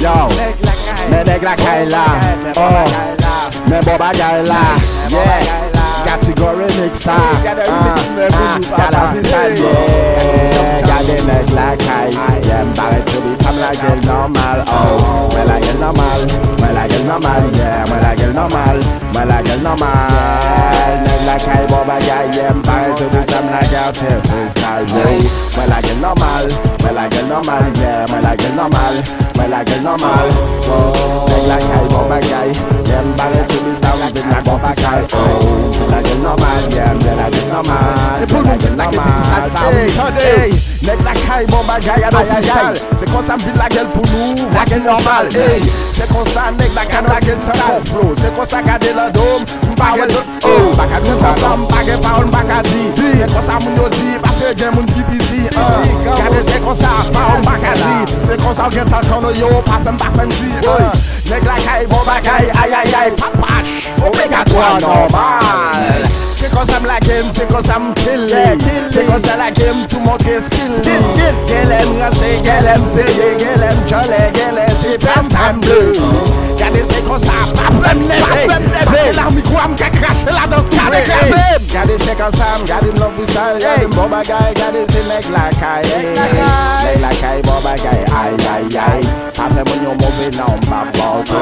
Yo, men neg la kay la Oh, oh. men bo bagay la Yeah, kategori miksa Gada fisal yeah. Gade neg la kay Yeah, mbare to bi tam la gel normal. Oh, mwen la gel normal. Mwen la gel normal. Yeah, mwen la gel normal. Mwen la gel normal Neg la kay bo bagay Yeah, mbare to bi tam la gel te freestyle yeah Mwen la gel normal Mwen la gel normal Yeah, mwen la gel normal Mwen la gel normal. Oh, neg la kay bo bagay Yeah, mbare to bi tam la gel official Oh, mwen la gel normal Yeah, mwen la gel normal Mwen la gel normal. Hey, neg la kay bo bagay an official Se kon sa mvide la gel pou nou Voici normal. Hey, se kon sa neg la kay la gel tan kon flow. Se kon sa Aksyon sa sa m pa ou mbaka di. E kon sa moun yo di, pase gen moun ki piti ah, Gade se kon sa pa ou mbaka di. Se kon sa ou gen tan kono yo, pa fèm pa fèm di. Ah, neg la kay, bon bagay, ay papach Omega normal. cause I'm like him, c'est cause I'm killing C'est cause I like him to montrer skill. Skill, skill. Qu'elle aime rasser, qu'elle aime serrer, qu'elle aime joler, qu'elle aime c'est un sam bleu Gardez c'est comme ça, pas flemme lever Parce que l'arme micro am ka crache la danse tout Gardez crasé Gardez c'est comme ça, gardez m'lon freestyle Gardez m'bon bagay, gardez c'est mec la caille. Mec la caille, bon bagay, aïe aïe aïe. Après mon yon mauvais nom, ma porte.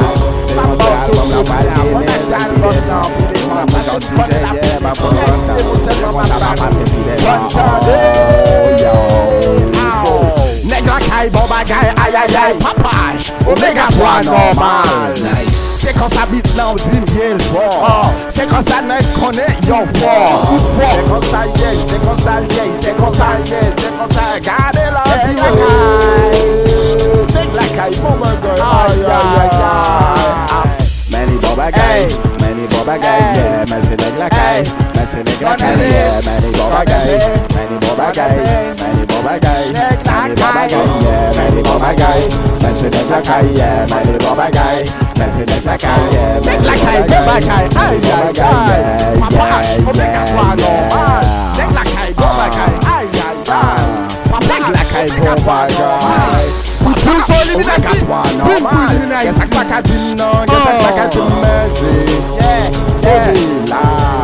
C'est comme ça, album la valide One time. Negra kay, bon bagay, ay ay ay, papaj, omega 3 normal. Se kon sa bit nan ou din yel l'vor Se kon sa nek konen yon vor Se kon sa yey, se kon sa yey, se kon sa yey, se kon sa Gade lan di lakay, dek lakay, bon bagay, ay ay bagay Yeah, men se neg la kay Men se neg la kay, yeah Many bo bagay, many bo bagay Many bo bagay, many bo bagay Yeah, many bo bagay Men se neg la kay, yeah Many bo bagay Men se neg la kay, yeah Neg la kay, bo bagay, ay ay ay Papash, obligatoire normal Neg la kay, bo bagay, ay ay ay Neg la kay, bo bagay Full soul Obligatoire normal Gen sak baka di nan, gen sak baka di mercy Yeah Thế.